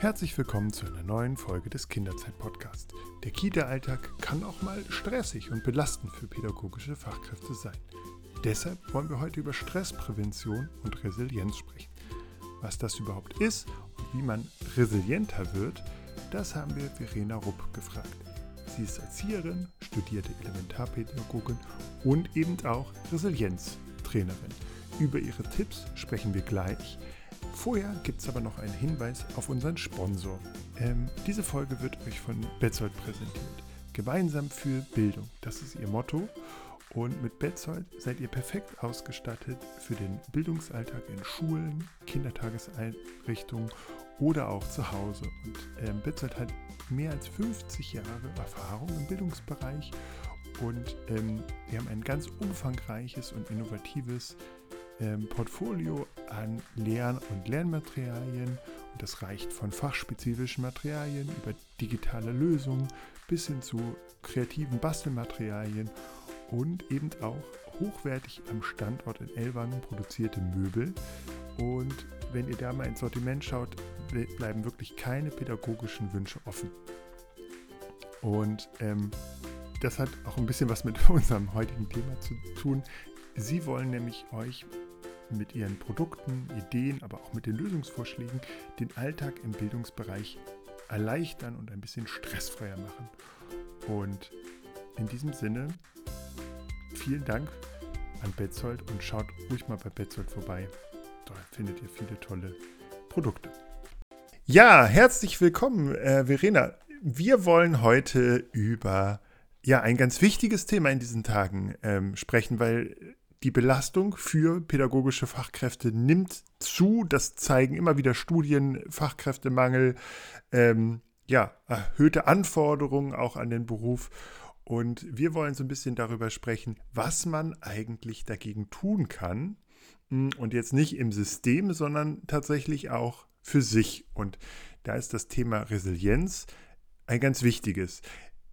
Herzlich willkommen zu einer neuen Folge des Kinderzeit-Podcasts. Der Kita-Alltag kann auch mal stressig und belastend für pädagogische Fachkräfte sein. Deshalb wollen wir heute über Stressprävention und Resilienz sprechen. Was das überhaupt ist und wie man resilienter wird, das haben wir Verena Rupp gefragt. Sie ist Erzieherin, studierte Elementarpädagogin und eben auch Resilienztrainerin. Über ihre Tipps sprechen wir gleich. Vorher gibt es aber noch einen Hinweis auf unseren Sponsor. Ähm, diese Folge wird euch von Betzold präsentiert. Gemeinsam für Bildung, das ist ihr Motto. Und mit Betzold seid ihr perfekt ausgestattet für den Bildungsalltag in Schulen, Kindertageseinrichtungen oder auch zu Hause. Und ähm, Betzold hat mehr als 50 Jahre Erfahrung im Bildungsbereich und ähm, wir haben ein ganz umfangreiches und innovatives ähm, Portfolio an Lern- und Lernmaterialien. Und das reicht von fachspezifischen Materialien über digitale Lösungen bis hin zu kreativen Bastelmaterialien und eben auch hochwertig am Standort in Ellwangen produzierte Möbel. Und wenn ihr da mal ins Sortiment schaut, bleiben wirklich keine pädagogischen Wünsche offen. Und ähm, das hat auch ein bisschen was mit unserem heutigen Thema zu tun. Sie wollen nämlich euch mit ihren Produkten, Ideen, aber auch mit den Lösungsvorschlägen den Alltag im Bildungsbereich erleichtern und ein bisschen stressfreier machen. Und in diesem Sinne, vielen Dank an Betzold und schaut ruhig mal bei Betzold vorbei. Dort findet ihr viele tolle Produkte. Ja, herzlich willkommen, äh, Verena. Wir wollen heute über ja ein ganz wichtiges Thema in diesen Tagen ähm, sprechen, weil die Belastung für pädagogische Fachkräfte nimmt zu. Das zeigen immer wieder Studien, Fachkräftemangel, ähm, ja, erhöhte Anforderungen auch an den Beruf. Und wir wollen so ein bisschen darüber sprechen, was man eigentlich dagegen tun kann. Hm, und jetzt nicht im System, sondern tatsächlich auch für sich. Und da ist das Thema Resilienz ein ganz wichtiges.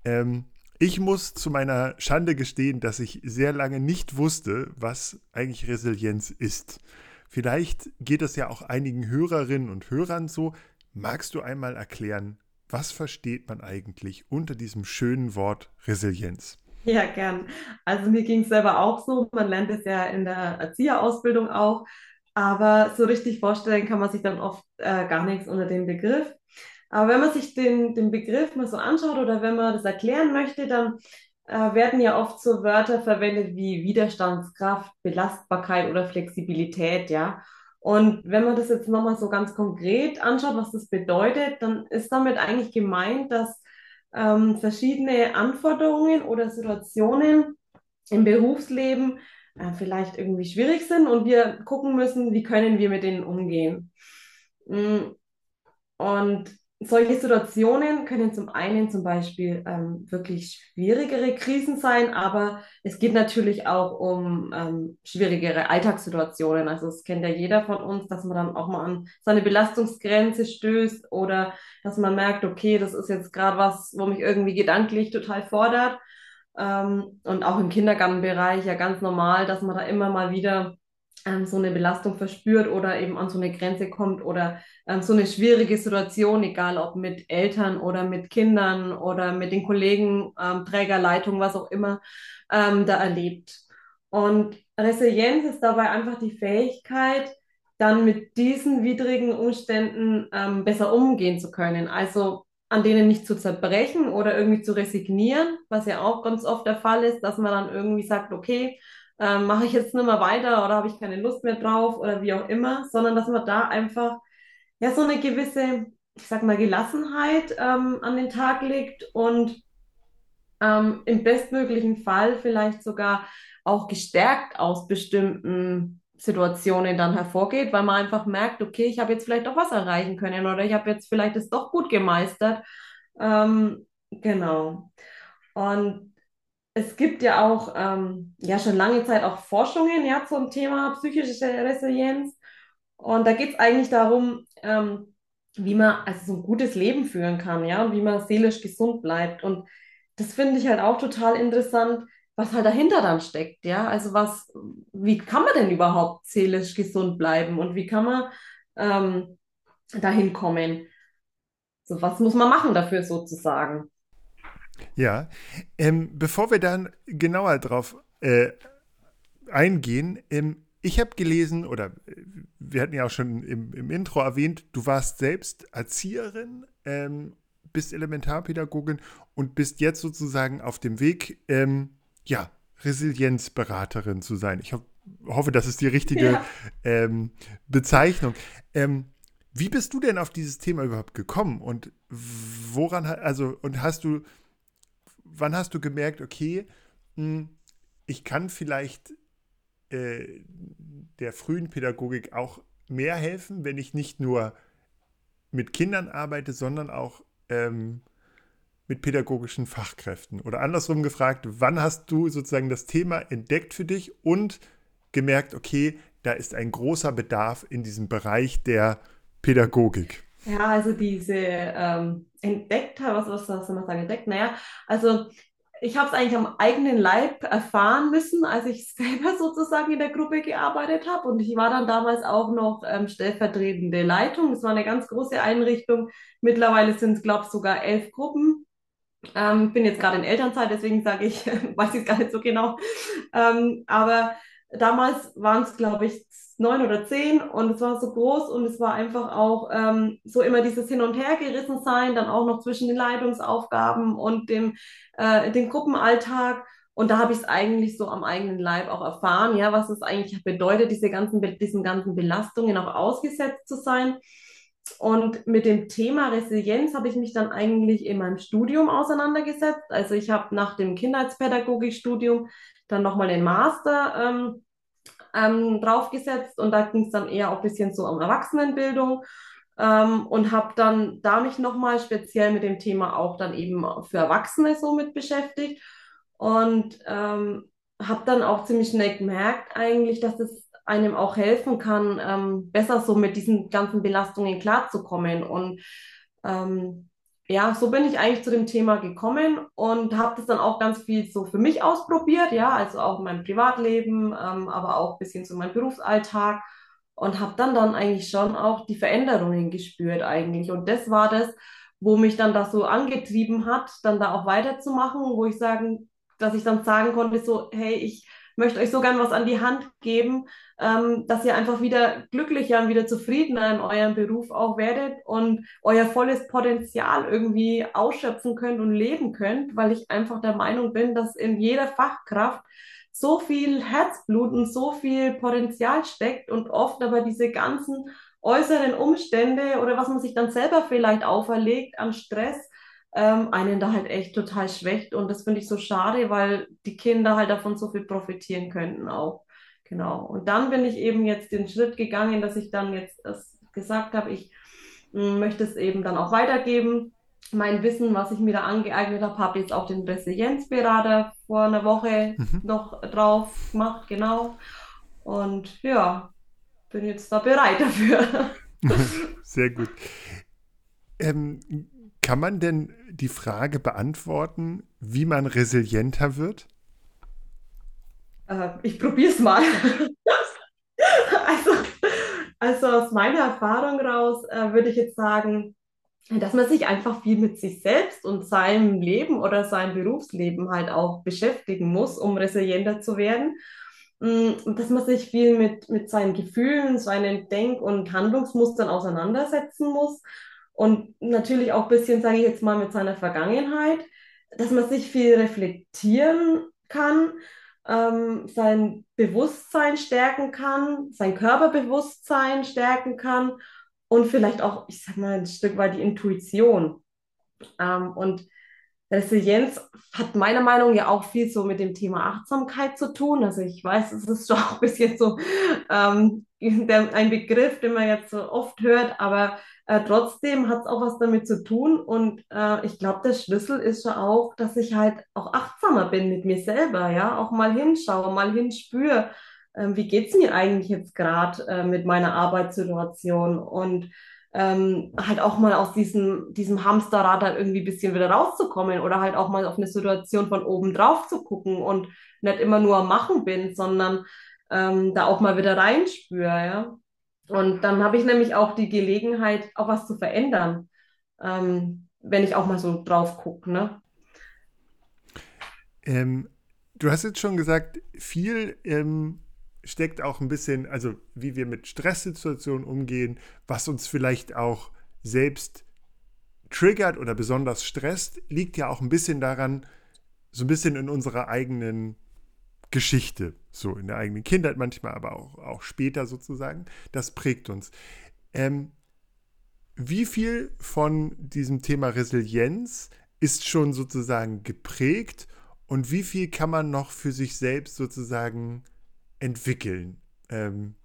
Ähm, ich muss zu meiner Schande gestehen, dass ich sehr lange nicht wusste, was eigentlich Resilienz ist. Vielleicht geht es ja auch einigen Hörerinnen und Hörern so. Magst du einmal erklären, was versteht man eigentlich unter diesem schönen Wort Resilienz? Ja, gern. Also mir ging es selber auch so. Man lernt es ja in der Erzieherausbildung auch. Aber so richtig vorstellen kann man sich dann oft äh, gar nichts unter dem Begriff. Aber wenn man sich den, den Begriff mal so anschaut oder wenn man das erklären möchte, dann äh, werden ja oft so Wörter verwendet wie Widerstandskraft, Belastbarkeit oder Flexibilität, ja. Und wenn man das jetzt nochmal so ganz konkret anschaut, was das bedeutet, dann ist damit eigentlich gemeint, dass ähm, verschiedene Anforderungen oder Situationen im Berufsleben äh, vielleicht irgendwie schwierig sind und wir gucken müssen, wie können wir mit denen umgehen. Mm, und solche Situationen können zum einen zum Beispiel ähm, wirklich schwierigere Krisen sein, aber es geht natürlich auch um ähm, schwierigere Alltagssituationen. Also es kennt ja jeder von uns, dass man dann auch mal an seine Belastungsgrenze stößt oder dass man merkt, okay, das ist jetzt gerade was, wo mich irgendwie gedanklich total fordert. Ähm, und auch im Kindergartenbereich ja ganz normal, dass man da immer mal wieder so eine Belastung verspürt oder eben an so eine Grenze kommt oder ähm, so eine schwierige Situation, egal ob mit Eltern oder mit Kindern oder mit den Kollegen, ähm, Trägerleitung, was auch immer, ähm, da erlebt. Und Resilienz ist dabei einfach die Fähigkeit, dann mit diesen widrigen Umständen ähm, besser umgehen zu können. Also an denen nicht zu zerbrechen oder irgendwie zu resignieren, was ja auch ganz oft der Fall ist, dass man dann irgendwie sagt, okay, ähm, mache ich jetzt nicht mehr weiter oder habe ich keine Lust mehr drauf oder wie auch immer, sondern dass man da einfach ja so eine gewisse, ich sag mal, Gelassenheit ähm, an den Tag legt und ähm, im bestmöglichen Fall vielleicht sogar auch gestärkt aus bestimmten Situationen dann hervorgeht, weil man einfach merkt, okay, ich habe jetzt vielleicht doch was erreichen können oder ich habe jetzt vielleicht es doch gut gemeistert. Ähm, genau. Und es gibt ja auch ähm, ja schon lange Zeit auch Forschungen ja zum Thema psychische Resilienz. Und da geht es eigentlich darum, ähm, wie man also so ein gutes Leben führen kann, ja, und wie man seelisch gesund bleibt. Und das finde ich halt auch total interessant, was halt dahinter dann steckt, ja. Also was, wie kann man denn überhaupt seelisch gesund bleiben und wie kann man ähm, dahin kommen? So, was muss man machen dafür sozusagen? Ja, ähm, bevor wir dann genauer drauf äh, eingehen, ähm, ich habe gelesen, oder äh, wir hatten ja auch schon im, im Intro erwähnt, du warst selbst Erzieherin, ähm, bist Elementarpädagogin und bist jetzt sozusagen auf dem Weg, ähm, ja, Resilienzberaterin zu sein. Ich ho hoffe, das ist die richtige ja. ähm, Bezeichnung. Ähm, wie bist du denn auf dieses Thema überhaupt gekommen und woran, also, und hast du, wann hast du gemerkt, okay, hm, ich kann vielleicht äh, der frühen Pädagogik auch mehr helfen, wenn ich nicht nur mit Kindern arbeite, sondern auch ähm, mit pädagogischen Fachkräften? Oder andersrum gefragt, wann hast du sozusagen das Thema entdeckt für dich und gemerkt, okay, da ist ein großer Bedarf in diesem Bereich der Pädagogik? Ja, also diese ähm, entdeckt, was, was soll man sagen, entdeckt? Naja, also ich habe es eigentlich am eigenen Leib erfahren müssen, als ich selber sozusagen in der Gruppe gearbeitet habe. Und ich war dann damals auch noch ähm, stellvertretende Leitung. Es war eine ganz große Einrichtung. Mittlerweile sind es, glaube ich, sogar elf Gruppen. Ähm, bin jetzt gerade in Elternzeit, deswegen sage ich, weiß ich gar nicht so genau. Ähm, aber damals waren es, glaube ich, neun oder zehn und es war so groß und es war einfach auch ähm, so immer dieses Hin und Her gerissen sein, dann auch noch zwischen den Leitungsaufgaben und dem, äh, dem Gruppenalltag. Und da habe ich es eigentlich so am eigenen Leib auch erfahren, ja, was es eigentlich bedeutet, diese ganzen, diesen ganzen Belastungen auch ausgesetzt zu sein. Und mit dem Thema Resilienz habe ich mich dann eigentlich in meinem Studium auseinandergesetzt. Also ich habe nach dem Kindheitspädagogikstudium dann nochmal den Master ähm, ähm, draufgesetzt und da ging es dann eher auch ein bisschen so um Erwachsenenbildung ähm, und habe dann da mich nochmal speziell mit dem Thema auch dann eben für Erwachsene so mit beschäftigt und ähm, habe dann auch ziemlich schnell gemerkt eigentlich, dass es einem auch helfen kann, ähm, besser so mit diesen ganzen Belastungen klarzukommen und ähm, ja, so bin ich eigentlich zu dem Thema gekommen und habe das dann auch ganz viel so für mich ausprobiert, ja, also auch in meinem Privatleben, ähm, aber auch ein bisschen zu meinem Berufsalltag und habe dann dann eigentlich schon auch die Veränderungen gespürt eigentlich. Und das war das, wo mich dann das so angetrieben hat, dann da auch weiterzumachen, wo ich sagen, dass ich dann sagen konnte so, hey, ich möchte euch so gern was an die Hand geben, ähm, dass ihr einfach wieder glücklicher und wieder zufriedener in eurem Beruf auch werdet und euer volles Potenzial irgendwie ausschöpfen könnt und leben könnt, weil ich einfach der Meinung bin, dass in jeder Fachkraft so viel Herzblut und so viel Potenzial steckt und oft aber diese ganzen äußeren Umstände oder was man sich dann selber vielleicht auferlegt an Stress, ähm, einen da halt echt total schwächt. Und das finde ich so schade, weil die Kinder halt davon so viel profitieren könnten auch. Genau. Und dann bin ich eben jetzt den Schritt gegangen, dass ich dann jetzt gesagt habe, ich hm, möchte es eben dann auch weitergeben. Mein Wissen, was ich mir da angeeignet habe, habe jetzt auch den Resilienzberater vor einer Woche mhm. noch drauf gemacht, genau. Und ja, bin jetzt da bereit dafür. Sehr gut. Ähm, kann man denn die Frage beantworten, wie man resilienter wird? Äh, ich probiere es mal. also, also aus meiner Erfahrung raus äh, würde ich jetzt sagen, dass man sich einfach viel mit sich selbst und seinem Leben oder seinem Berufsleben halt auch beschäftigen muss, um resilienter zu werden. Mm, dass man sich viel mit, mit seinen Gefühlen, seinen Denk- und Handlungsmustern auseinandersetzen muss und natürlich auch ein bisschen, sage ich jetzt mal, mit seiner Vergangenheit, dass man sich viel reflektieren kann, ähm, sein Bewusstsein stärken kann, sein Körperbewusstsein stärken kann und vielleicht auch, ich sag mal, ein Stück weit die Intuition. Ähm, und Resilienz hat meiner Meinung nach ja auch viel so mit dem Thema Achtsamkeit zu tun. Also ich weiß, es ist schon auch ein bisschen so ähm, der, ein Begriff, den man jetzt so oft hört, aber äh, trotzdem hat es auch was damit zu tun. Und äh, ich glaube, der Schlüssel ist schon auch, dass ich halt auch achtsamer bin mit mir selber, ja, auch mal hinschaue, mal hinspüre, äh, wie geht's mir eigentlich jetzt gerade äh, mit meiner Arbeitssituation und ähm, halt auch mal aus diesem, diesem Hamsterrad halt irgendwie ein bisschen wieder rauszukommen oder halt auch mal auf eine Situation von oben drauf zu gucken und nicht immer nur am Machen bin, sondern ähm, da auch mal wieder reinspüre, ja. Und dann habe ich nämlich auch die Gelegenheit, auch was zu verändern. ähm, wenn ich auch mal so drauf gucke. Ne? Ähm, du hast jetzt schon gesagt, viel ähm, steckt auch ein bisschen, also wie wir mit Stresssituationen umgehen, was uns vielleicht auch selbst triggert oder besonders stresst, liegt ja auch ein bisschen daran, so ein bisschen in unserer eigenen Geschichte, so in der eigenen Kindheit manchmal, aber auch, auch später sozusagen. Das prägt uns. Ähm, wie viel von diesem Thema Resilienz ist schon sozusagen geprägt und wie viel kann man noch für sich selbst sozusagen entwickeln? Ähm,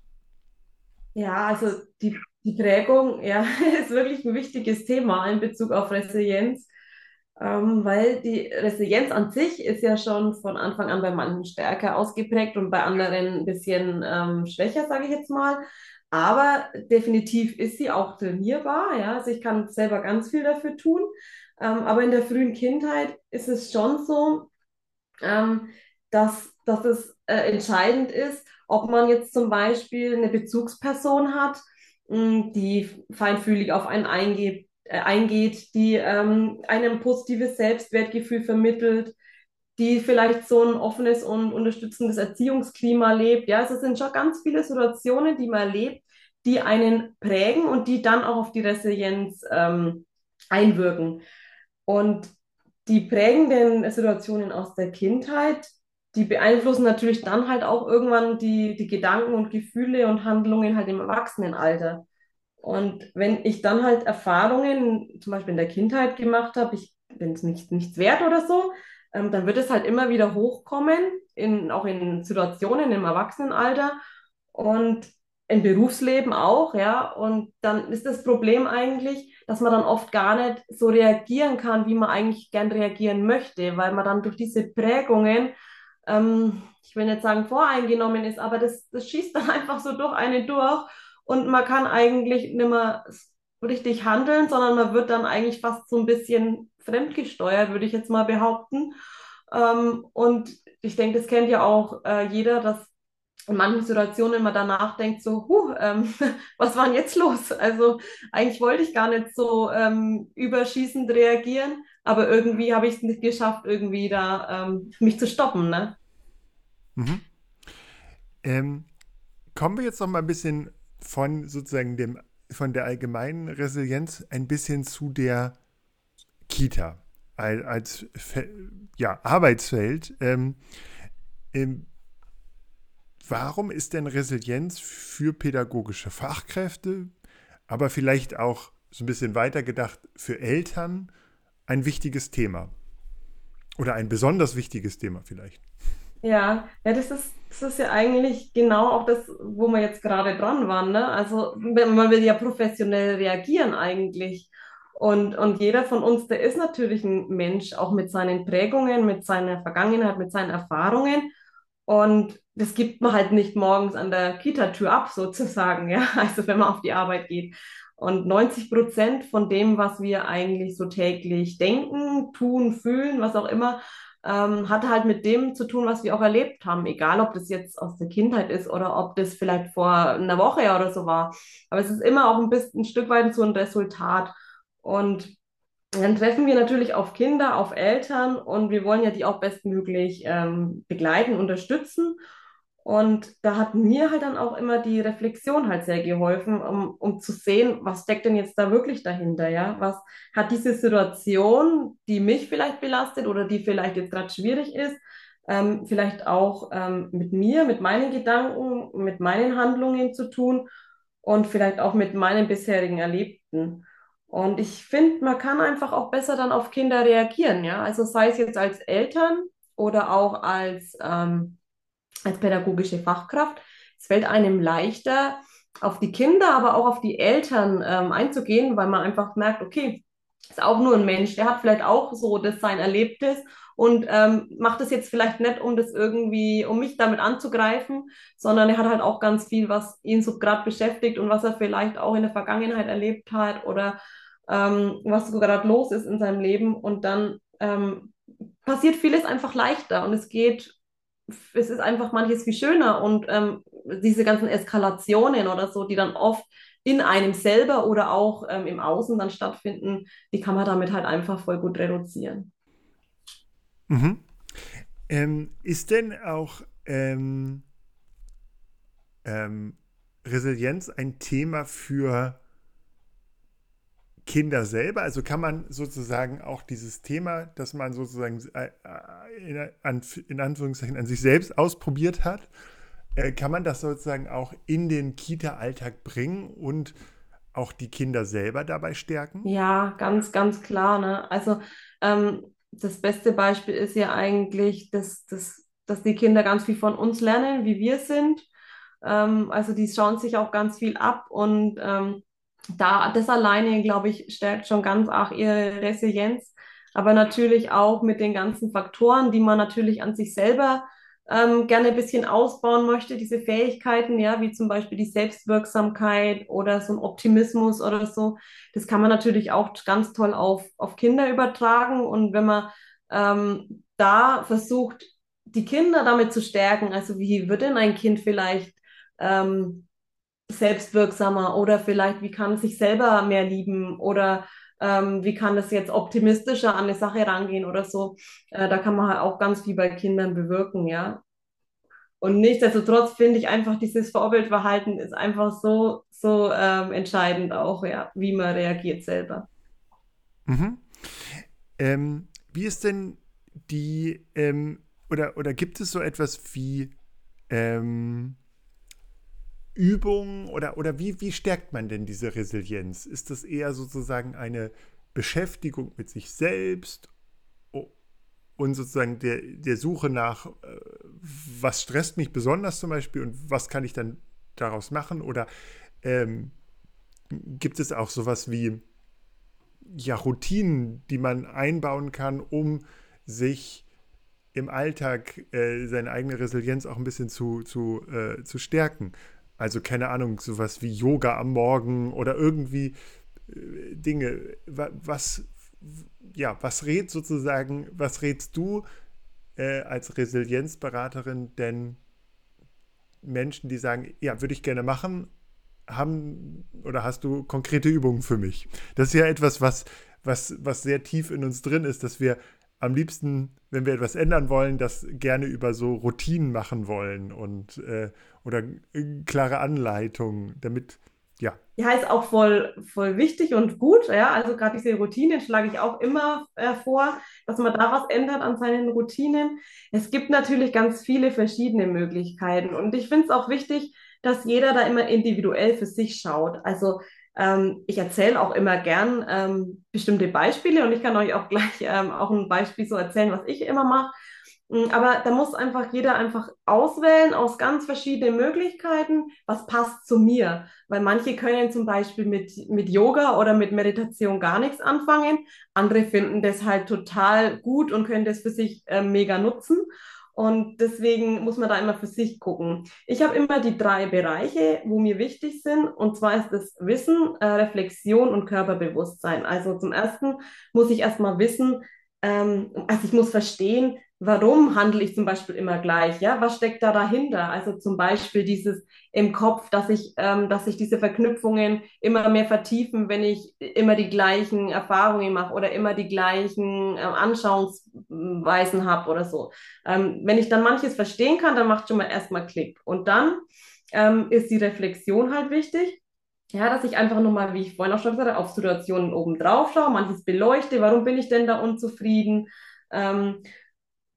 ja, also die, die Prägung ja, ist wirklich ein wichtiges Thema in Bezug auf Resilienz, ähm, weil die Resilienz an sich ist ja schon von Anfang an bei manchen stärker ausgeprägt und bei anderen ein bisschen ähm, schwächer, sage ich jetzt mal. Aber definitiv ist sie auch trainierbar. Ja? Also ich kann selber ganz viel dafür tun. Ähm, aber in der frühen Kindheit ist es schon so, ähm, dass, dass es äh, entscheidend ist, ob man jetzt zum Beispiel eine Bezugsperson hat, mh, hm, die feinfühlig auf einen eingeht, äh, eingeht die ähm, einem positives Selbstwertgefühl vermittelt, die vielleicht so ein offenes und unterstützendes Erziehungsklima lebt. Ja, also es sind schon ganz viele Situationen, die man erlebt, die einen prägen und die dann auch auf die Resilienz ähm, einwirken. Und die prägenden Situationen aus der Kindheit, die beeinflussen natürlich dann halt auch irgendwann die, die Gedanken und Gefühle und Handlungen halt im Erwachsenenalter. Und wenn ich dann halt Erfahrungen zum Beispiel in der Kindheit gemacht habe, ich bin es nicht, nichts wert oder so, ähm, dann wird es halt immer wieder hochkommen, in, auch in Situationen im Erwachsenenalter und im Berufsleben auch, ja. Und dann ist das Problem eigentlich, dass man dann oft gar nicht so reagieren kann, wie man eigentlich gern reagieren möchte, weil man dann durch diese Prägungen ähm, ich will nicht sagen voreingenommen ist, aber das, das schießt dann einfach so durch eine durch und man kann eigentlich nicht mehr richtig handeln, sondern man wird dann eigentlich fast so ein bisschen fremdgesteuert, würde ich jetzt mal behaupten. Ähm, und ich denke, das kennt ja auch äh, jeder, dass in manchen Situationen man danach denkt, so, huh, ähm, was war denn jetzt los? Also eigentlich wollte ich gar nicht so ähm, überschießend reagieren, aber irgendwie habe ich es nicht geschafft, irgendwie da ähm, mich zu stoppen. Ne? Mhm. Ähm, kommen wir jetzt noch mal ein bisschen von sozusagen dem, von der allgemeinen Resilienz ein bisschen zu der Kita als, als ja, Arbeitsfeld. Ähm, ähm, warum ist denn Resilienz für pädagogische Fachkräfte, aber vielleicht auch so ein bisschen weiter gedacht für Eltern ein wichtiges Thema? Oder ein besonders wichtiges Thema vielleicht? Ja, ja, das ist, das ist ja eigentlich genau auch das, wo wir jetzt gerade dran waren, ne? Also man will ja professionell reagieren eigentlich. Und, und jeder von uns, der ist natürlich ein Mensch, auch mit seinen Prägungen, mit seiner Vergangenheit, mit seinen Erfahrungen. Und das gibt man halt nicht morgens an der Kita-Tür ab, sozusagen, ja, also wenn man auf die Arbeit geht. Und 90 Prozent von dem, was wir eigentlich so täglich denken, tun, fühlen, was auch immer, ähm, hat halt mit dem zu tun, was wir auch erlebt haben. Egal, ob das jetzt aus der Kindheit ist oder ob das vielleicht vor einer Woche oder so war. Aber es ist immer auch ein bisschen ein Stück weit so ein Resultat. Und dann treffen wir natürlich auf Kinder, auf Eltern und wir wollen ja die auch bestmöglich ähm, begleiten, unterstützen. Und da hat mir halt dann auch immer die Reflexion halt sehr geholfen, um, um zu sehen, was steckt denn jetzt da wirklich dahinter, ja? Was hat diese Situation, die mich vielleicht belastet oder die vielleicht jetzt gerade schwierig ist, ähm, vielleicht auch ähm, mit mir, mit meinen Gedanken, mit meinen Handlungen zu tun und vielleicht auch mit meinen bisherigen Erlebten. Und ich finde, man kann einfach auch besser dann auf Kinder reagieren, ja? Also sei es jetzt als Eltern oder auch als ähm, als pädagogische Fachkraft. Es fällt einem leichter, auf die Kinder, aber auch auf die Eltern ähm, einzugehen, weil man einfach merkt, okay, ist auch nur ein Mensch, der hat vielleicht auch so das sein Erlebtes und ähm, macht es jetzt vielleicht nicht, um das irgendwie, um mich damit anzugreifen, sondern er hat halt auch ganz viel, was ihn so gerade beschäftigt und was er vielleicht auch in der Vergangenheit erlebt hat oder ähm, was so gerade los ist in seinem Leben und dann ähm, passiert vieles einfach leichter und es geht es ist einfach manches viel schöner und ähm, diese ganzen Eskalationen oder so, die dann oft in einem selber oder auch ähm, im Außen dann stattfinden, die kann man damit halt einfach voll gut reduzieren. Mhm. Ähm, ist denn auch ähm, ähm, Resilienz ein Thema für Kinder selber? Also kann man sozusagen auch dieses Thema, das man sozusagen äh, äh, in, Anführungszeichen an sich selbst ausprobiert hat, äh, kann man das sozusagen auch in den Kita-Alltag bringen und auch die Kinder selber dabei stärken? Ja, ganz, ganz klar. Ne? Also ähm, das beste Beispiel ist ja eigentlich, dass, dass, dass die Kinder ganz viel von uns lernen, wie wir sind. Ähm, also die schauen sich auch ganz viel ab und ähm, da, das alleine, glaube ich, stärkt schon ganz arg ihre Resilienz. Aber natürlich auch mit den ganzen Faktoren, die man natürlich an sich selber ähm, gerne ein bisschen ausbauen möchte, diese Fähigkeiten, ja, wie zum Beispiel die Selbstwirksamkeit oder so ein Optimismus oder so. Das kann man natürlich auch ganz toll auf, auf Kinder übertragen. Und wenn man ähm, da versucht, die Kinder damit zu stärken, also wie wird denn ein Kind vielleicht ähm, selbstwirksamer oder vielleicht, wie kann es sich selber mehr lieben oder ähm, wie kann es jetzt optimistischer an eine Sache rangehen oder so. Äh, da kann man halt auch ganz viel bei Kindern bewirken, ja. Und nichtsdestotrotz finde ich einfach, dieses Vorbildverhalten ist einfach so, so ähm, entscheidend auch, ja, wie man reagiert selber. Mhm. Ähm, wie ist denn die, ähm, oder, oder gibt es so etwas wie ähm, Übungen oder, oder wie, wie stärkt man denn diese Resilienz? Ist das eher sozusagen eine Beschäftigung mit sich selbst und sozusagen der, der Suche nach, äh, was stresst mich besonders zum Beispiel und was kann ich dann daraus machen? Oder ähm, gibt es auch sowas wie ja, Routinen, die man einbauen kann, um sich im Alltag äh, seine eigene Resilienz auch ein bisschen zu, zu, äh, zu stärken? Also keine Ahnung, sowas wie Yoga am Morgen oder irgendwie äh, Dinge. Was, ja, was rät sozusagen, was rätst du äh, als Resilienzberaterin denn Menschen, die sagen, ja, würde ich gerne machen, haben oder hast du konkrete Übungen für mich? Das ist ja etwas, was, was, was sehr tief in uns drin ist, dass wir am liebsten, wenn wir etwas ändern wollen, das gerne über so Routinen machen wollen und äh, oder äh, klare Anleitungen, damit ja. Ja, ist auch voll, voll wichtig und gut. Ja, also gerade diese Routinen schlage ich auch immer äh, vor, dass man da was ändert an seinen Routinen. Es gibt natürlich ganz viele verschiedene Möglichkeiten und ich finde es auch wichtig, dass jeder da immer individuell für sich schaut. Also ähm, ich erzähle auch immer gern ähm, bestimmte Beispiele und ich kann euch auch gleich ähm, auch ein Beispiel so erzählen, was ich immer mache. Mm, aber da muss einfach jeder einfach auswählen aus ganz verschiedenen Möglichkeiten, was passt zu mir. Weil manche können zum Beispiel mit, mit Yoga oder mit Meditation gar nichts anfangen. Andere finden das halt total gut und können das für sich äh, mega nutzen. Und deswegen muss man da immer für sich gucken. Ich habe immer die drei Bereiche, wo mir wichtig sind. Und zwar ist das Wissen, äh, Reflexion und Körperbewusstsein. Also zum ersten muss ich erstmal wissen, ähm, also ich muss verstehen, warum handle ich zum Beispiel immer gleich? Ja, was steckt da dahinter? Also zum Beispiel dieses im Kopf, dass ich, ähm, dass sich diese Verknüpfungen immer mehr vertiefen, wenn ich immer die gleichen Erfahrungen mache oder immer die gleichen äh, Anschauungsweisen habe oder so. Ähm, wenn ich dann manches verstehen kann, dann macht schon mal erstmal Klick. Und dann ähm, ist die Reflexion halt wichtig. Ja, dass ich einfach nochmal, wie ich vorhin auch schon gesagt habe, auf Situationen oben drauf schaue, manches beleuchte, warum bin ich denn da unzufrieden?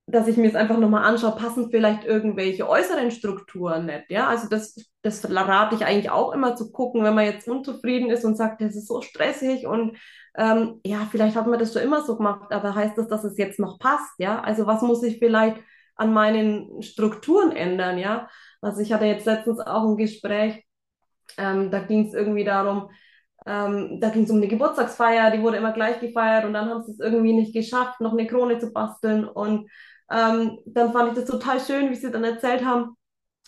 Dass ich mir es einfach nochmal anschaue, passen vielleicht irgendwelche äußeren Strukturen nicht. Ja, also das, das rate ich eigentlich auch immer zu gucken, wenn man jetzt unzufrieden ist und sagt, das ist so stressig und ähm, ja, vielleicht hat man das schon immer so gemacht, aber heißt das, dass es jetzt noch passt? Ja, also was muss ich vielleicht an meinen Strukturen ändern? Ja, also ich hatte jetzt letztens auch ein Gespräch, ähm, da ging es irgendwie darum, ähm, da ging es um eine Geburtstagsfeier, die wurde immer gleich gefeiert und dann haben sie es irgendwie nicht geschafft, noch eine Krone zu basteln und ähm, dann fand ich das total schön, wie sie dann erzählt haben,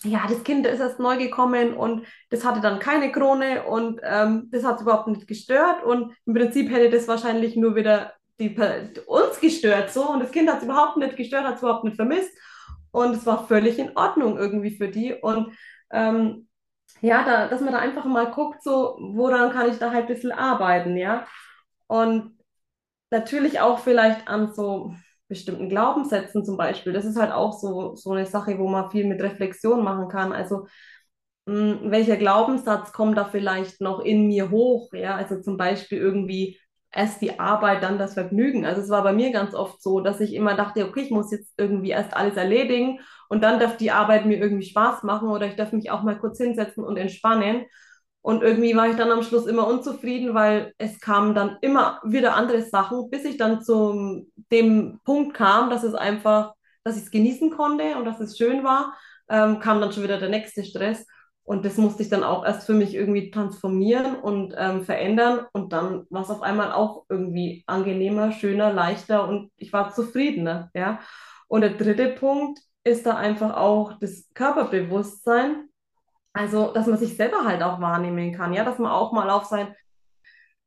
ja, das Kind ist erst neu gekommen und das hatte dann keine Krone und ähm, das hat überhaupt nicht gestört und im Prinzip hätte das wahrscheinlich nur wieder die, uns gestört so und das Kind hat es überhaupt nicht gestört, hat es überhaupt nicht vermisst und es war völlig in Ordnung irgendwie für die und ähm, ja, da, dass man da einfach mal guckt, so, woran kann ich da halt ein bisschen arbeiten, ja. Und natürlich auch vielleicht an so bestimmten Glaubenssätzen zum Beispiel. Das ist halt auch so, so eine Sache, wo man viel mit Reflexion machen kann. Also, mh, welcher Glaubenssatz kommt da vielleicht noch in mir hoch? Ja, also zum Beispiel irgendwie erst die Arbeit, dann das Vergnügen. Also es war bei mir ganz oft so, dass ich immer dachte, okay, ich muss jetzt irgendwie erst alles erledigen und dann darf die Arbeit mir irgendwie Spaß machen oder ich darf mich auch mal kurz hinsetzen und entspannen. Und irgendwie war ich dann am Schluss immer unzufrieden, weil es kamen dann immer wieder andere Sachen, bis ich dann zu dem Punkt kam, dass es einfach, dass ich es genießen konnte und dass es schön war, ähm, kam dann schon wieder der nächste Stress. Und das musste ich dann auch erst für mich irgendwie transformieren und ähm, verändern. Und dann war es auf einmal auch irgendwie angenehmer, schöner, leichter und ich war zufriedener. Ja. Und der dritte Punkt ist da einfach auch das Körperbewusstsein. Also, dass man sich selber halt auch wahrnehmen kann, ja, dass man auch mal auf sein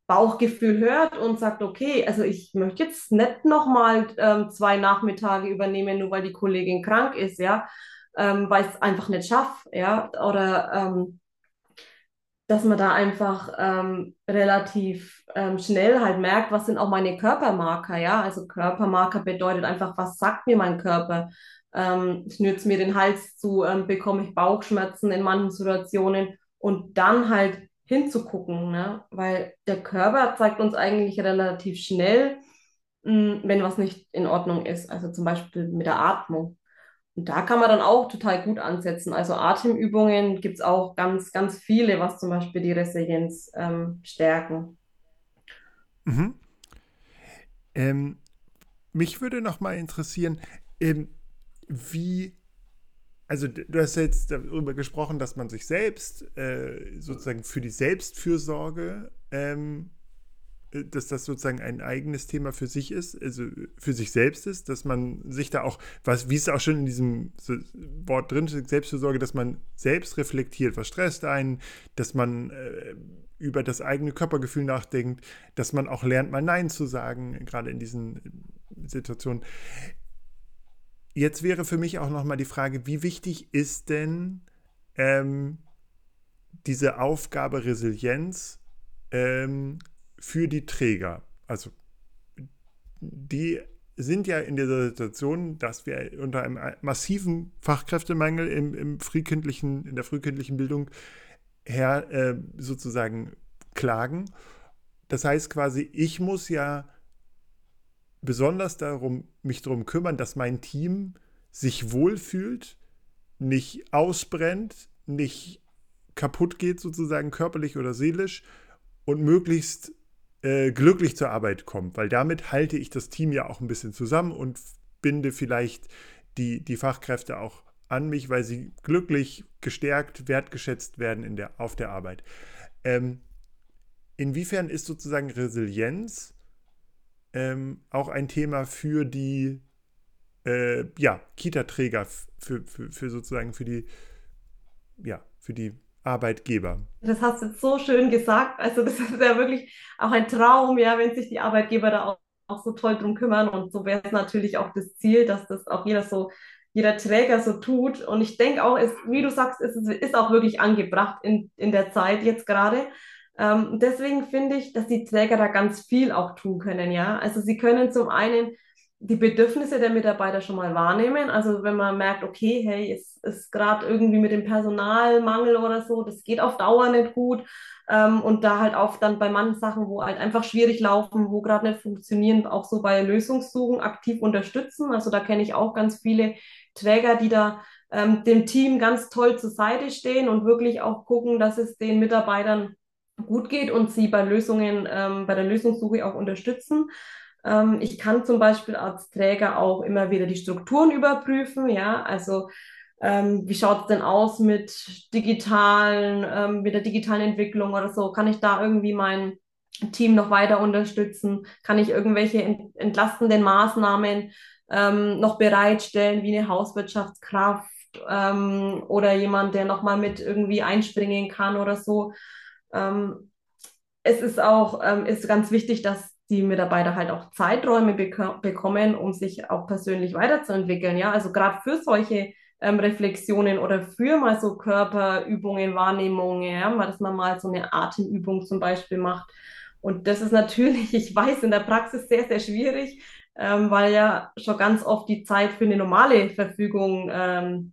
Bauchgefühl hört und sagt, okay, also ich möchte jetzt nicht nochmal ähm, zwei Nachmittage übernehmen, nur weil die Kollegin krank ist, ja, ähm, weil ich es einfach nicht schaffe, ja, oder ähm, dass man da einfach ähm, relativ ähm, schnell halt merkt, was sind auch meine Körpermarker, ja, also Körpermarker bedeutet einfach, was sagt mir mein Körper, ähm, schnürt mir den Hals zu, ähm, bekomme ich Bauchschmerzen in manchen Situationen und dann halt hinzugucken, ne? Weil der Körper zeigt uns eigentlich relativ schnell, mh, wenn was nicht in Ordnung ist, also zum Beispiel mit der Atmung. Und da kann man dann auch total gut ansetzen. Also Atemübungen gibt es auch ganz, ganz viele, was zum Beispiel die Resilienz ähm, stärken. Mhm. Ähm, mich würde noch mal interessieren, ähm, wie, also du hast jetzt darüber gesprochen, dass man sich selbst äh, sozusagen für die Selbstfürsorge ähm, dass das sozusagen ein eigenes Thema für sich ist, also für sich selbst ist, dass man sich da auch, was, wie es auch schon in diesem Wort drin steht, Selbstfürsorge, dass man selbst reflektiert, was stresst einen, dass man äh, über das eigene Körpergefühl nachdenkt, dass man auch lernt, mal Nein zu sagen, gerade in diesen Situationen. Jetzt wäre für mich auch nochmal die Frage, wie wichtig ist denn ähm, diese Aufgabe Resilienz ähm, für die Träger. Also die sind ja in dieser Situation, dass wir unter einem massiven Fachkräftemangel im, im frühkindlichen, in der frühkindlichen Bildung her äh, sozusagen klagen. Das heißt quasi, ich muss ja besonders darum, mich darum kümmern, dass mein Team sich wohlfühlt, nicht ausbrennt, nicht kaputt geht, sozusagen körperlich oder seelisch und möglichst äh, glücklich zur Arbeit kommt, weil damit halte ich das Team ja auch ein bisschen zusammen und binde vielleicht die, die Fachkräfte auch an mich, weil sie glücklich, gestärkt, wertgeschätzt werden in der, auf der Arbeit. Ähm, inwiefern ist sozusagen Resilienz ähm, auch ein Thema für die äh, ja, Kita-Träger, für, für, für sozusagen für die, ja, für die Arbeitgeber. Das hast du jetzt so schön gesagt. Also das ist ja wirklich auch ein Traum, ja, wenn sich die Arbeitgeber da auch, auch so toll drum kümmern. Und so wäre es natürlich auch das Ziel, dass das auch jeder so, jeder Träger so tut. Und ich denke auch, ist, wie du sagst, ist, ist auch wirklich angebracht in, in der Zeit jetzt gerade. Ähm, deswegen finde ich, dass die Träger da ganz viel auch tun können, ja. Also sie können zum einen die Bedürfnisse der Mitarbeiter schon mal wahrnehmen. Also wenn man merkt, okay, hey, es ist gerade irgendwie mit dem Personalmangel oder so, das geht auf Dauer nicht gut. Ähm, und da halt auch dann bei manchen Sachen, wo halt einfach schwierig laufen, wo gerade nicht funktionieren, auch so bei Lösungssuchen aktiv unterstützen. Also da kenne ich auch ganz viele Träger, die da ähm, dem Team ganz toll zur Seite stehen und wirklich auch gucken, dass es den Mitarbeitern gut geht und sie bei Lösungen, ähm, bei der Lösungssuche auch unterstützen. Ähm, ich kann zum Beispiel als Träger auch immer wieder die Strukturen überprüfen, ja, also ähm, wie schaut es denn aus mit digitalen, ähm, mit der digitalen Entwicklung oder so? Kann ich da irgendwie mein Team noch weiter unterstützen? Kann ich irgendwelche ent entlastenden Maßnahmen ähm, noch bereitstellen, wie eine Hauswirtschaftskraft ähm, oder jemand, der nochmal mit irgendwie einspringen kann oder so? Ähm, es ist auch ähm, ist ganz wichtig, dass die Mitarbeiter halt auch Zeiträume bek bekommen, um sich auch persönlich weiterzuentwickeln. Ja, also gerade für solche ähm, Reflexionen oder für mal so Körperübungen, Wahrnehmungen, ja, dass man mal so eine Atemübung zum Beispiel macht. Und das ist natürlich, ich weiß, in der Praxis sehr, sehr schwierig, ähm, weil ja schon ganz oft die Zeit für eine normale Verfügung ähm,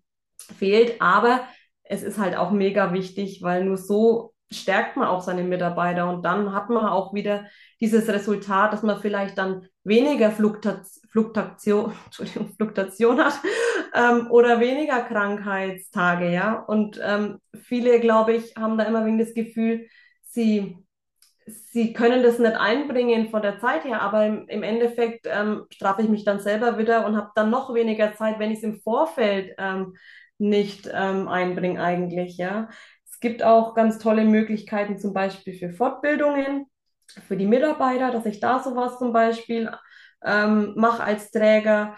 fehlt. Aber es ist halt auch mega wichtig, weil nur so stärkt man auch seine Mitarbeiter und dann hat man auch wieder dieses Resultat, dass man vielleicht dann weniger Fluktuation, Fluktuation hat ähm, oder weniger Krankheitstage, ja. Und ähm, viele, glaube ich, haben da immer wegen das Gefühl, sie, sie können das nicht einbringen von der Zeit her, aber im, im Endeffekt ähm, strafe ich mich dann selber wieder und habe dann noch weniger Zeit, wenn ich es im Vorfeld ähm, nicht ähm, einbringe eigentlich, ja. Es gibt auch ganz tolle Möglichkeiten, zum Beispiel für Fortbildungen, für die Mitarbeiter, dass ich da sowas zum Beispiel ähm, mache als Träger,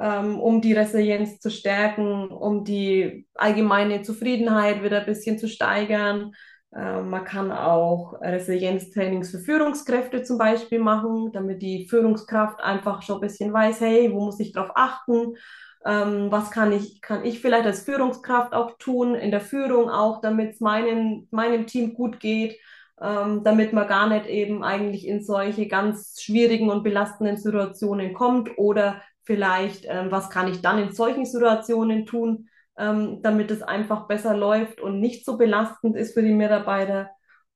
ähm, um die Resilienz zu stärken, um die allgemeine Zufriedenheit wieder ein bisschen zu steigern. Ähm, man kann auch Resilienztrainings für Führungskräfte zum Beispiel machen, damit die Führungskraft einfach schon ein bisschen weiß, hey, wo muss ich drauf achten? Ähm, was kann ich, kann ich vielleicht als Führungskraft auch tun, in der Führung auch, damit es meinem, Team gut geht, ähm, damit man gar nicht eben eigentlich in solche ganz schwierigen und belastenden Situationen kommt oder vielleicht, ähm, was kann ich dann in solchen Situationen tun, ähm, damit es einfach besser läuft und nicht so belastend ist für die Mitarbeiter.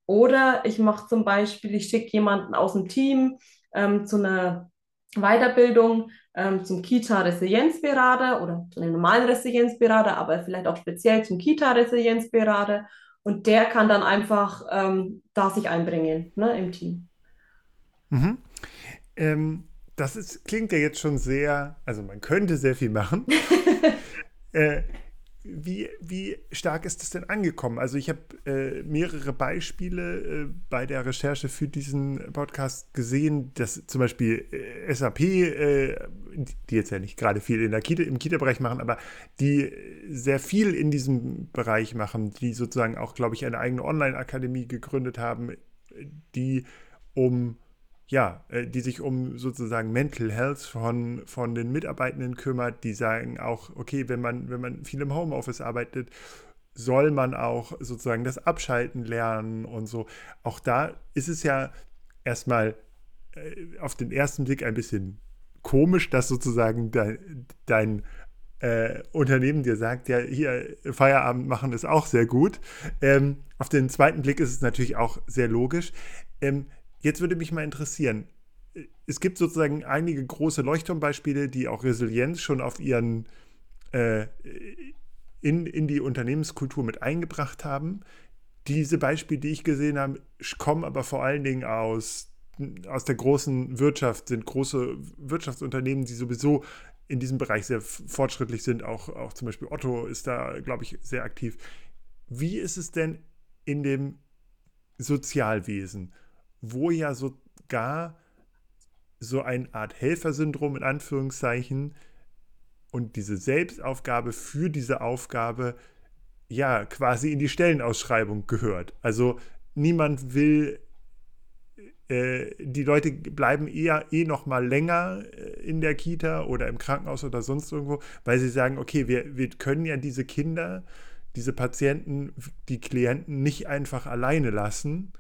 Oder ich mache zum Beispiel, ich schicke jemanden aus dem Team ähm, zu einer Weiterbildung ähm, zum Kita-Resilienzberater oder zu einem normalen Resilienzberater, aber vielleicht auch speziell zum Kita-Resilienzberater. Und der kann dann einfach ähm, da sich einbringen ne, im Team. Mhm. Ähm, das ist, klingt ja jetzt schon sehr, also man könnte sehr viel machen. äh, wie, wie stark ist das denn angekommen? Also ich habe äh, mehrere Beispiele äh, bei der Recherche für diesen Podcast gesehen, dass zum Beispiel äh, SAP, äh, die jetzt ja nicht gerade viel in der Kita, im Kita-Bereich machen, aber die sehr viel in diesem Bereich machen, die sozusagen auch, glaube ich, eine eigene Online-Akademie gegründet haben, die um ja, äh, die sich um sozusagen Mental Health von, von den Mitarbeitenden kümmert, die sagen auch, okay, wenn man, wenn man viel im Homeoffice arbeitet, soll man auch sozusagen das Abschalten lernen und so. Auch da ist es ja erstmal äh, auf den ersten Blick ein bisschen komisch, dass sozusagen dein, dein äh, Unternehmen dir sagt, ja, hier Feierabend machen ist auch sehr gut. Ähm, auf den zweiten Blick ist es natürlich auch sehr logisch. Ähm, Jetzt würde mich mal interessieren, es gibt sozusagen einige große Leuchtturmbeispiele, die auch Resilienz schon auf ihren äh, in, in die Unternehmenskultur mit eingebracht haben. Diese Beispiele, die ich gesehen habe, kommen aber vor allen Dingen aus, aus der großen Wirtschaft, sind große Wirtschaftsunternehmen, die sowieso in diesem Bereich sehr fortschrittlich sind. Auch, auch zum Beispiel Otto ist da, glaube ich, sehr aktiv. Wie ist es denn in dem Sozialwesen? Wo ja sogar so eine Art Helfersyndrom in Anführungszeichen und diese Selbstaufgabe für diese Aufgabe ja quasi in die Stellenausschreibung gehört. Also niemand will, äh, die Leute bleiben eher eh noch mal länger äh, in der Kita oder im Krankenhaus oder sonst irgendwo, weil sie sagen, okay, wir, wir können ja diese Kinder, diese Patienten, die Klienten nicht einfach alleine lassen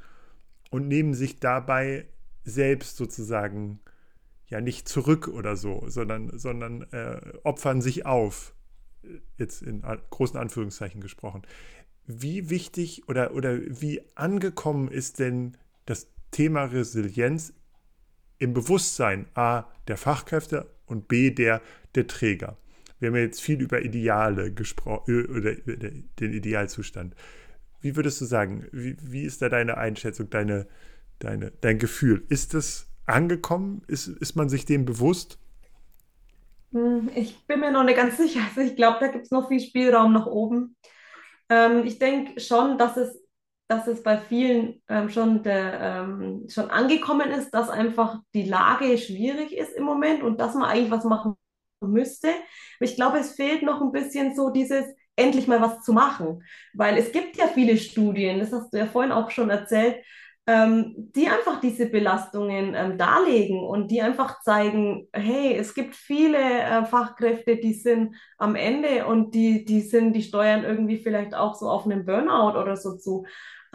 und nehmen sich dabei selbst sozusagen ja nicht zurück oder so, sondern, sondern äh, opfern sich auf, jetzt in großen Anführungszeichen gesprochen. Wie wichtig oder, oder wie angekommen ist denn das Thema Resilienz im Bewusstsein A der Fachkräfte und B der, der Träger? Wir haben ja jetzt viel über Ideale gesprochen, oder den Idealzustand. Wie würdest du sagen, wie, wie ist da deine Einschätzung, deine, deine, dein Gefühl? Ist das angekommen? Ist, ist man sich dem bewusst? Hm, ich bin mir noch nicht ganz sicher. Also ich glaube, da gibt es noch viel Spielraum nach oben. Ähm, ich denke schon, dass es, dass es bei vielen ähm, schon, der, ähm, schon angekommen ist, dass einfach die Lage schwierig ist im Moment und dass man eigentlich was machen müsste. ich glaube, es fehlt noch ein bisschen so dieses, endlich mal was zu machen. Weil es gibt ja viele Studien, das hast du ja vorhin auch schon erzählt, ähm, die einfach diese Belastungen ähm, darlegen und die einfach zeigen, hey, es gibt viele äh, Fachkräfte, die sind am Ende und die, die sind, die steuern irgendwie vielleicht auch so auf einen Burnout oder so zu.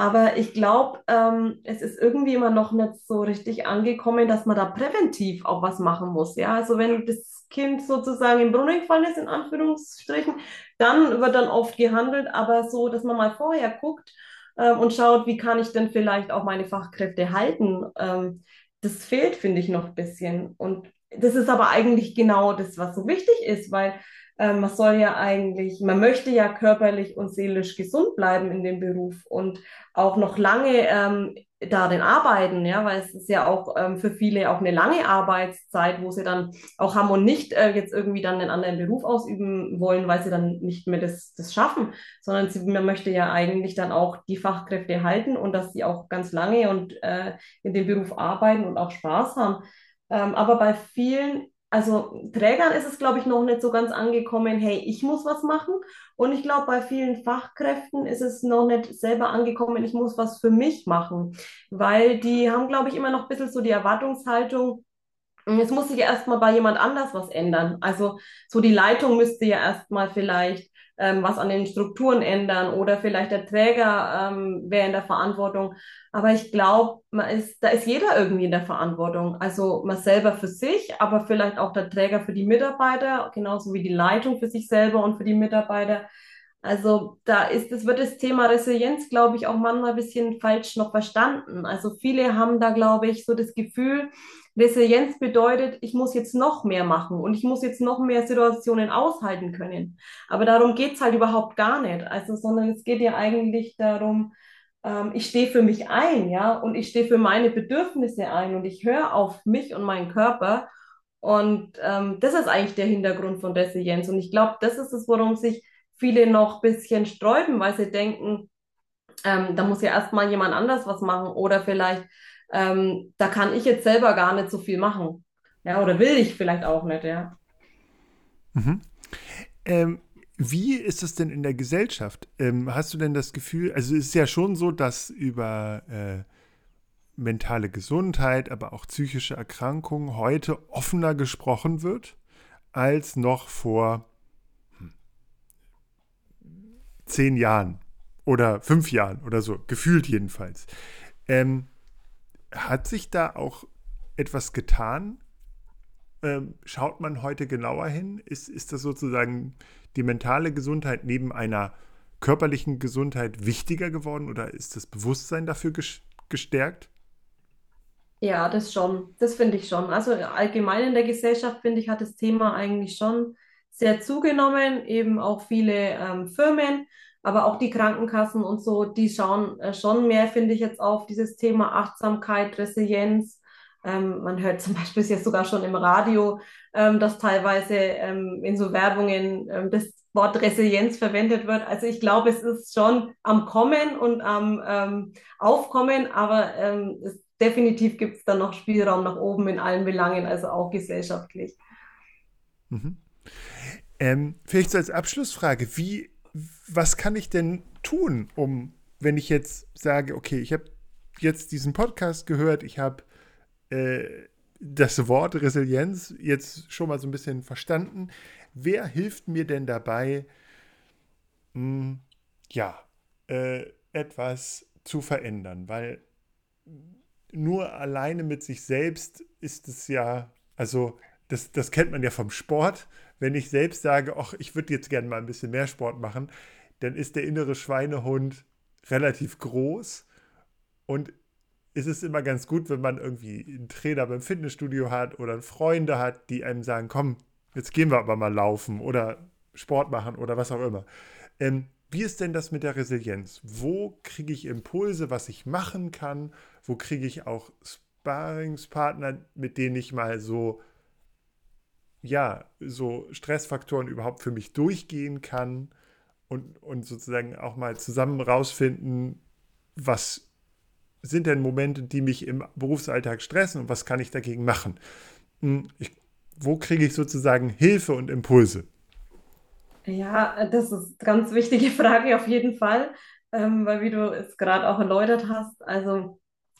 Aber ich glaube, ähm, es ist irgendwie immer noch nicht so richtig angekommen, dass man da präventiv auch was machen muss. Ja, also wenn das Kind sozusagen im Brunnen gefallen ist, in Anführungsstrichen, dann wird dann oft gehandelt, aber so, dass man mal vorher guckt, ähm, und schaut, wie kann ich denn vielleicht auch meine Fachkräfte halten. Ähm, das fehlt, finde ich, noch ein bisschen. Und das ist aber eigentlich genau das, was so wichtig ist, weil man soll ja eigentlich, man möchte ja körperlich und seelisch gesund bleiben in dem Beruf und auch noch lange ähm, darin arbeiten, ja, weil es ist ja auch ähm, für viele auch eine lange Arbeitszeit, wo sie dann auch haben und nicht äh, jetzt irgendwie dann einen anderen Beruf ausüben wollen, weil sie dann nicht mehr das, das schaffen, sondern sie, man möchte ja eigentlich dann auch die Fachkräfte halten und dass sie auch ganz lange und äh, in dem Beruf arbeiten und auch Spaß haben. Ähm, aber bei vielen also Trägern ist es, glaube ich, noch nicht so ganz angekommen, hey, ich muss was machen. Und ich glaube, bei vielen Fachkräften ist es noch nicht selber angekommen, ich muss was für mich machen. Weil die haben, glaube ich, immer noch ein bisschen so die Erwartungshaltung, es muss sich erstmal bei jemand anders was ändern. Also so die Leitung müsste ja erstmal vielleicht ähm, was an den Strukturen ändern oder vielleicht der Träger ähm, wäre in der Verantwortung. Aber ich glaube, man ist, da ist jeder irgendwie in der Verantwortung. Also man selber für sich, aber vielleicht auch der Träger für die Mitarbeiter, genauso wie die Leitung für sich selber und für die Mitarbeiter. Also da ist, es wird das Thema Resilienz, glaube ich, auch manchmal ein bisschen falsch noch verstanden. Also viele haben da, glaube ich, so das Gefühl, Resilienz bedeutet, ich muss jetzt noch mehr machen und ich muss jetzt noch mehr Situationen aushalten können. Aber darum geht's halt überhaupt gar nicht. Also, sondern es geht ja eigentlich darum, ähm, ich stehe für mich ein, ja, und ich stehe für meine Bedürfnisse ein und ich höre auf mich und meinen Körper. Und ähm, das ist eigentlich der Hintergrund von Resilienz. Und ich glaube, das ist es, worum sich viele noch ein bisschen sträuben, weil sie denken, ähm, da muss ja erstmal jemand anders was machen oder vielleicht ähm, da kann ich jetzt selber gar nicht so viel machen. Ja, oder will ich vielleicht auch nicht, ja. Mhm. Ähm, wie ist es denn in der Gesellschaft? Ähm, hast du denn das Gefühl, also es ist ja schon so, dass über äh, mentale Gesundheit, aber auch psychische Erkrankungen heute offener gesprochen wird als noch vor zehn Jahren oder fünf Jahren oder so, gefühlt jedenfalls. Ähm, hat sich da auch etwas getan? Ähm, schaut man heute genauer hin? Ist, ist das sozusagen die mentale Gesundheit neben einer körperlichen Gesundheit wichtiger geworden oder ist das Bewusstsein dafür gestärkt? Ja, das schon. Das finde ich schon. Also allgemein in der Gesellschaft, finde ich, hat das Thema eigentlich schon sehr zugenommen. Eben auch viele ähm, Firmen aber auch die Krankenkassen und so, die schauen äh, schon mehr, finde ich, jetzt auf dieses Thema Achtsamkeit, Resilienz. Ähm, man hört zum Beispiel jetzt sogar schon im Radio, ähm, dass teilweise ähm, in so Werbungen ähm, das Wort Resilienz verwendet wird. Also ich glaube, es ist schon am Kommen und am ähm, Aufkommen, aber ähm, es, definitiv gibt es da noch Spielraum nach oben in allen Belangen, also auch gesellschaftlich. Mhm. Ähm, vielleicht so als Abschlussfrage, wie was kann ich denn tun, um, wenn ich jetzt sage, okay, ich habe jetzt diesen Podcast gehört, ich habe äh, das Wort Resilienz jetzt schon mal so ein bisschen verstanden. Wer hilft mir denn dabei, mh, hm, ja, äh, etwas zu verändern? Weil nur alleine mit sich selbst ist es ja, also das, das kennt man ja vom Sport wenn ich selbst sage, ach, ich würde jetzt gerne mal ein bisschen mehr Sport machen, dann ist der innere Schweinehund relativ groß und ist es immer ganz gut, wenn man irgendwie einen Trainer beim Fitnessstudio hat oder Freunde hat, die einem sagen, komm, jetzt gehen wir aber mal laufen oder Sport machen oder was auch immer. Ähm, wie ist denn das mit der Resilienz? Wo kriege ich Impulse, was ich machen kann? Wo kriege ich auch Sparingspartner, mit denen ich mal so ja, so Stressfaktoren überhaupt für mich durchgehen kann und, und sozusagen auch mal zusammen rausfinden, was sind denn Momente, die mich im Berufsalltag stressen und was kann ich dagegen machen? Hm, ich, wo kriege ich sozusagen Hilfe und Impulse? Ja, das ist eine ganz wichtige Frage auf jeden Fall, ähm, weil wie du es gerade auch erläutert hast, also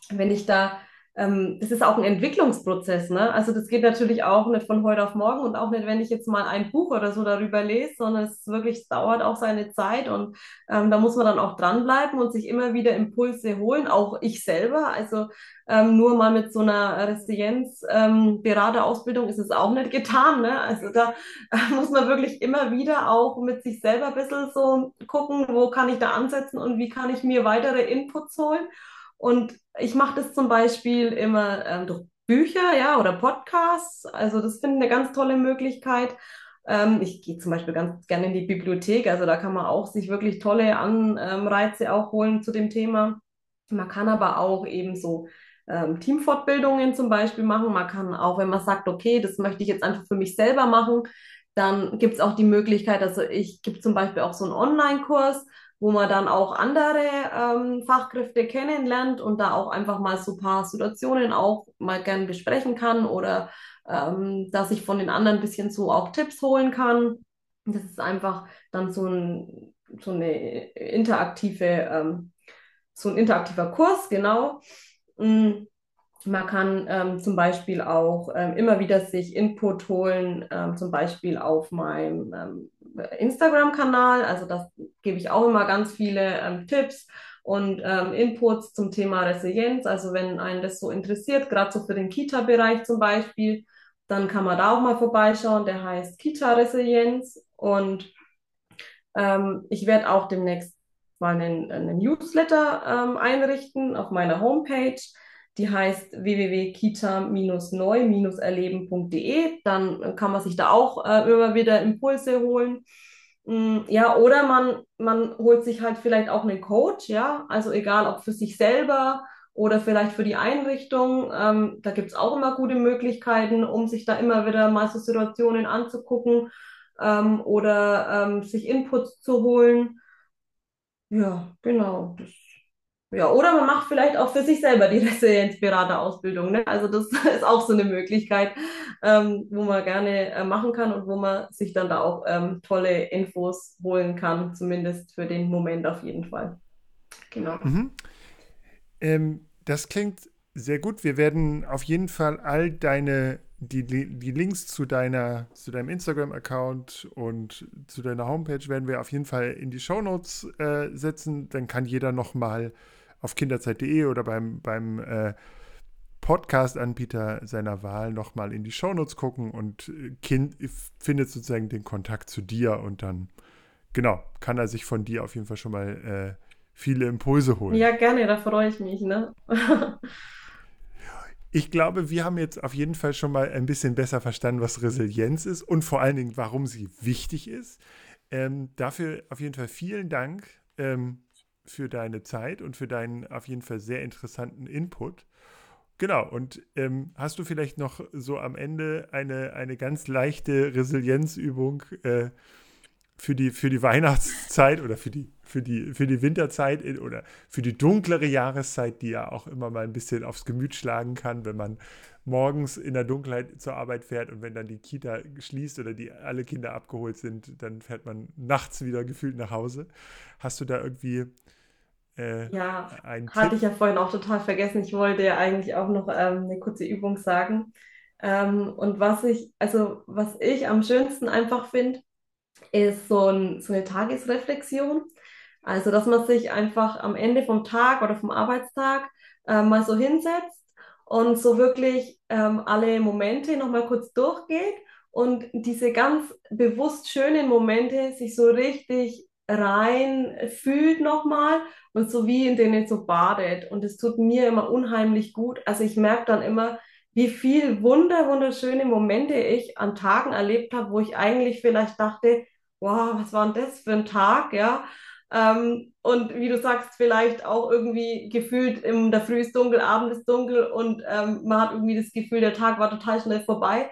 wenn ich da ähm, das ist auch ein Entwicklungsprozess, ne? Also das geht natürlich auch nicht von heute auf morgen und auch nicht, wenn ich jetzt mal ein Buch oder so darüber lese, sondern es wirklich es dauert auch seine Zeit und ähm, da muss man dann auch dranbleiben und sich immer wieder Impulse holen, auch ich selber. Also ähm, nur mal mit so einer Resilienz ähm, ist es auch nicht getan, ne? Also da muss man wirklich immer wieder auch mit sich selber ein bisschen so gucken, wo kann ich da ansetzen und wie kann ich mir weitere Inputs holen. Und ich mache das zum Beispiel immer ähm, durch Bücher, ja, oder Podcasts. Also das finde ich eine ganz tolle Möglichkeit. Ähm, ich gehe zum Beispiel ganz gerne in die Bibliothek. Also da kann man auch sich wirklich tolle Anreize auch holen zu dem Thema. Man kann aber auch eben so ähm, Teamfortbildungen zum Beispiel machen. Man kann auch, wenn man sagt, okay, das möchte ich jetzt einfach für mich selber machen, dann gibt es auch die Möglichkeit, also ich gebe zum Beispiel auch so einen Online-Kurs, wo man dann auch andere ähm, Fachkräfte kennenlernt und da auch einfach mal so ein paar Situationen auch mal gern besprechen kann oder ähm, dass ich von den anderen ein bisschen so auch Tipps holen kann. Das ist einfach dann so, ein, so eine interaktive, ähm, so ein interaktiver Kurs, genau. Mm, man kann ähm, zum Beispiel auch ähm, immer wieder sich Input holen, ähm, zum Beispiel auf meinem ähm, Instagram-Kanal. Also das gebe ich auch immer ganz viele ähm, Tipps und ähm, Inputs zum Thema Resilienz. Also wenn einen das so interessiert, gerade so für den Kita-Bereich zum Beispiel, dann kann man da auch mal vorbeischauen. Der heißt Kita Resilienz und ähm, ich werde auch demnächst mal einen, einen Newsletter ähm, einrichten auf meiner Homepage. Die heißt www.kita-neu-erleben.de. Dann kann man sich da auch äh, immer wieder Impulse holen. Mm, ja, oder man, man holt sich halt vielleicht auch einen Coach, ja, also egal ob für sich selber oder vielleicht für die Einrichtung. Ähm, da gibt es auch immer gute Möglichkeiten, um sich da immer wieder mal so Situationen anzugucken ähm, oder ähm, sich Inputs zu holen. Ja, genau. Das ja, oder man macht vielleicht auch für sich selber die Resilienzberaterausbildung. Ne? Also das ist auch so eine Möglichkeit, ähm, wo man gerne äh, machen kann und wo man sich dann da auch ähm, tolle Infos holen kann, zumindest für den Moment auf jeden Fall. Genau. Mhm. Ähm, das klingt sehr gut. Wir werden auf jeden Fall all deine die, die Links zu deiner zu deinem Instagram-Account und zu deiner Homepage werden wir auf jeden Fall in die Shownotes äh, setzen. Dann kann jeder noch mal auf kinderzeit.de oder beim, beim äh, Podcast-Anbieter seiner Wahl nochmal in die Shownotes gucken und äh, Kind findet sozusagen den Kontakt zu dir und dann, genau, kann er sich von dir auf jeden Fall schon mal äh, viele Impulse holen. Ja, gerne, da freue ich mich, ne? ich glaube, wir haben jetzt auf jeden Fall schon mal ein bisschen besser verstanden, was Resilienz ist und vor allen Dingen, warum sie wichtig ist. Ähm, dafür auf jeden Fall vielen Dank. Ähm, für deine Zeit und für deinen auf jeden Fall sehr interessanten Input. Genau, und ähm, hast du vielleicht noch so am Ende eine, eine ganz leichte Resilienzübung äh, für, die, für die Weihnachtszeit oder für die, für die, für die Winterzeit in, oder für die dunklere Jahreszeit, die ja auch immer mal ein bisschen aufs Gemüt schlagen kann, wenn man morgens in der Dunkelheit zur Arbeit fährt und wenn dann die Kita schließt oder die alle Kinder abgeholt sind, dann fährt man nachts wieder gefühlt nach Hause. Hast du da irgendwie äh, ja, hatte Tipp? ich ja vorhin auch total vergessen. Ich wollte ja eigentlich auch noch ähm, eine kurze Übung sagen. Ähm, und was ich, also was ich am schönsten einfach finde, ist so, ein, so eine Tagesreflexion. Also, dass man sich einfach am Ende vom Tag oder vom Arbeitstag äh, mal so hinsetzt und so wirklich ähm, alle Momente nochmal kurz durchgeht und diese ganz bewusst schönen Momente sich so richtig rein fühlt nochmal und so wie in denen so badet. Und es tut mir immer unheimlich gut. Also ich merke dann immer, wie viel wunder, wunderschöne Momente ich an Tagen erlebt habe, wo ich eigentlich vielleicht dachte, wow, was war denn das für ein Tag, ja. Ähm, und wie du sagst, vielleicht auch irgendwie gefühlt, in der Früh ist dunkel, Abend ist dunkel und ähm, man hat irgendwie das Gefühl, der Tag war total schnell vorbei.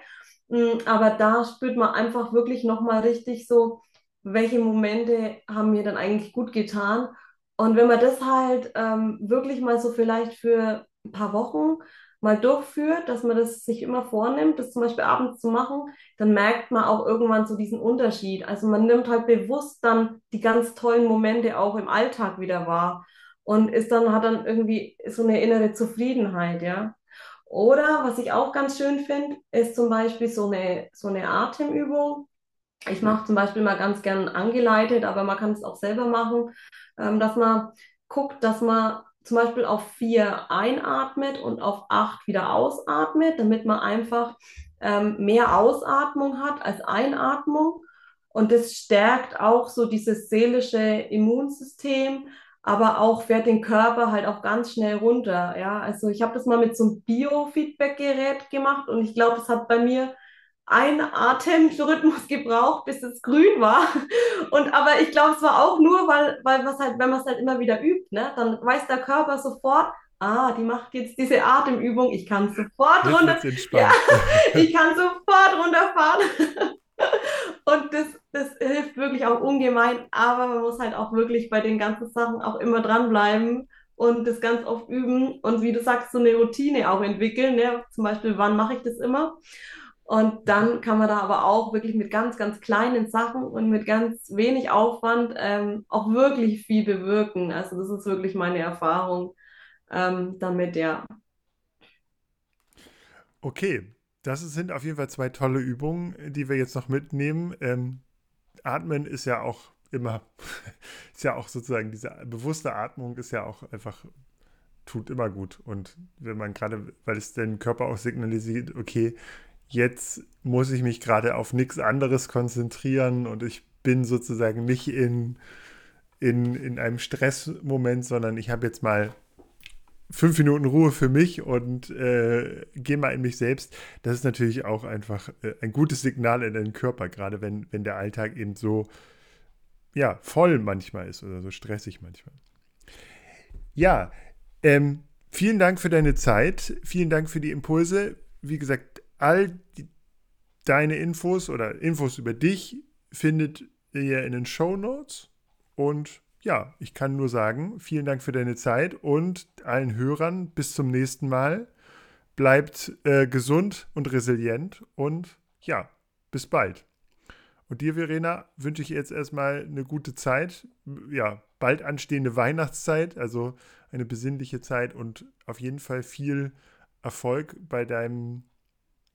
Mm, aber da spürt man einfach wirklich nochmal richtig so, welche Momente haben mir dann eigentlich gut getan. Und wenn man das halt ähm, wirklich mal so vielleicht für ein paar Wochen mal durchführt, dass man das sich immer vornimmt, das zum Beispiel abends zu machen, dann merkt man auch irgendwann so diesen Unterschied. Also man nimmt halt bewusst dann die ganz tollen Momente auch im Alltag wieder wahr. und ist dann, hat dann irgendwie so eine innere Zufriedenheit, ja. Oder was ich auch ganz schön finde, ist zum Beispiel so eine, so eine Atemübung. Ich mache zum Beispiel mal ganz gern angeleitet, aber man kann es auch selber machen, ähm, dass man guckt, dass man zum Beispiel auf vier einatmet und auf acht wieder ausatmet, damit man einfach ähm, mehr Ausatmung hat als Einatmung. Und das stärkt auch so dieses seelische Immunsystem, aber auch fährt den Körper halt auch ganz schnell runter. Ja, also ich habe das mal mit so einem Biofeedback-Gerät gemacht und ich glaube, das hat bei mir einen Atemrhythmus gebraucht, bis es grün war. Und aber ich glaube, es war auch nur, weil, weil was halt, wenn man es halt immer wieder übt, ne, dann weiß der Körper sofort, ah, die macht jetzt diese Atemübung, ich kann sofort runter. Ja, ich kann sofort runterfahren. Und das, das hilft wirklich auch ungemein, aber man muss halt auch wirklich bei den ganzen Sachen auch immer dranbleiben und das ganz oft üben und wie du sagst, so eine Routine auch entwickeln. Ne? Zum Beispiel, wann mache ich das immer? Und dann kann man da aber auch wirklich mit ganz, ganz kleinen Sachen und mit ganz wenig Aufwand ähm, auch wirklich viel bewirken. Also das ist wirklich meine Erfahrung ähm, damit, ja. Okay, das sind auf jeden Fall zwei tolle Übungen, die wir jetzt noch mitnehmen. Ähm, Atmen ist ja auch immer, ist ja auch sozusagen diese bewusste Atmung ist ja auch einfach, tut immer gut. Und wenn man gerade, weil es den Körper auch signalisiert, okay, jetzt muss ich mich gerade auf nichts anderes konzentrieren und ich bin sozusagen nicht in, in, in einem Stressmoment, sondern ich habe jetzt mal fünf Minuten Ruhe für mich und äh, gehe mal in mich selbst. Das ist natürlich auch einfach äh, ein gutes Signal in den Körper, gerade wenn, wenn der Alltag eben so ja, voll manchmal ist oder so stressig manchmal. Ja, ähm, vielen Dank für deine Zeit, vielen Dank für die Impulse. Wie gesagt, all die, deine Infos oder Infos über dich findet ihr in den Show Notes. Und ja, ich kann nur sagen, vielen Dank für deine Zeit und allen Hörern bis zum nächsten Mal. Bleibt äh, gesund und resilient und ja, bis bald. Und dir, Verena, wünsche ich jetzt erstmal eine gute Zeit. Ja, bald anstehende Weihnachtszeit, also eine besinnliche Zeit und auf jeden Fall viel Erfolg bei deinem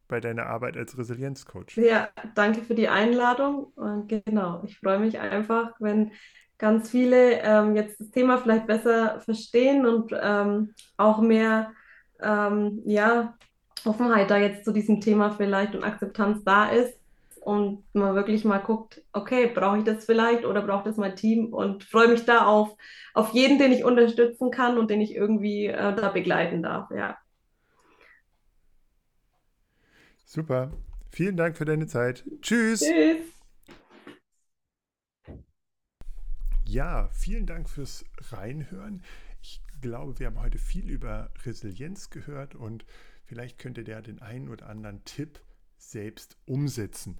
bei deiner Arbeit als Resilienzcoach. Ja, danke für die Einladung. Und genau, ich freue mich einfach, wenn ganz viele ähm, jetzt das Thema vielleicht besser verstehen und ähm, auch mehr ähm, ja, Offenheit da jetzt zu diesem Thema vielleicht und Akzeptanz da ist und man wirklich mal guckt, okay, brauche ich das vielleicht oder braucht das mein Team und freue mich da auf, auf jeden, den ich unterstützen kann und den ich irgendwie äh, da begleiten darf. Ja. Super. Vielen Dank für deine Zeit. Tschüss. Tschüss. Ja, vielen Dank fürs Reinhören. Ich glaube, wir haben heute viel über Resilienz gehört und vielleicht könnt ihr da den einen oder anderen Tipp selbst umsetzen.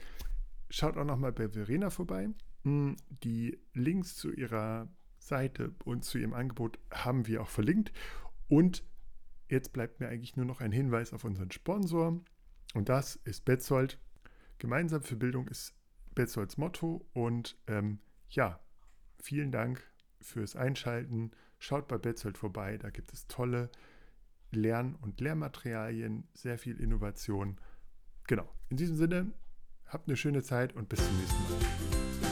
Schaut auch nochmal bei Verena vorbei. Hm, die Links zu ihrer Seite und zu ihrem Angebot haben wir auch verlinkt. Und jetzt bleibt mir eigentlich nur noch ein Hinweis auf unseren Sponsor. Und das ist Betzold. Gemeinsam für Bildung ist Betzolds Motto. Und ähm, ja, vielen Dank fürs Einschalten. Schaut bei Betzold vorbei. Da gibt es tolle Lern- und Lehrmaterialien, sehr viel Innovation. Genau. In diesem Sinne, habt eine schöne Zeit und bis zum nächsten Mal.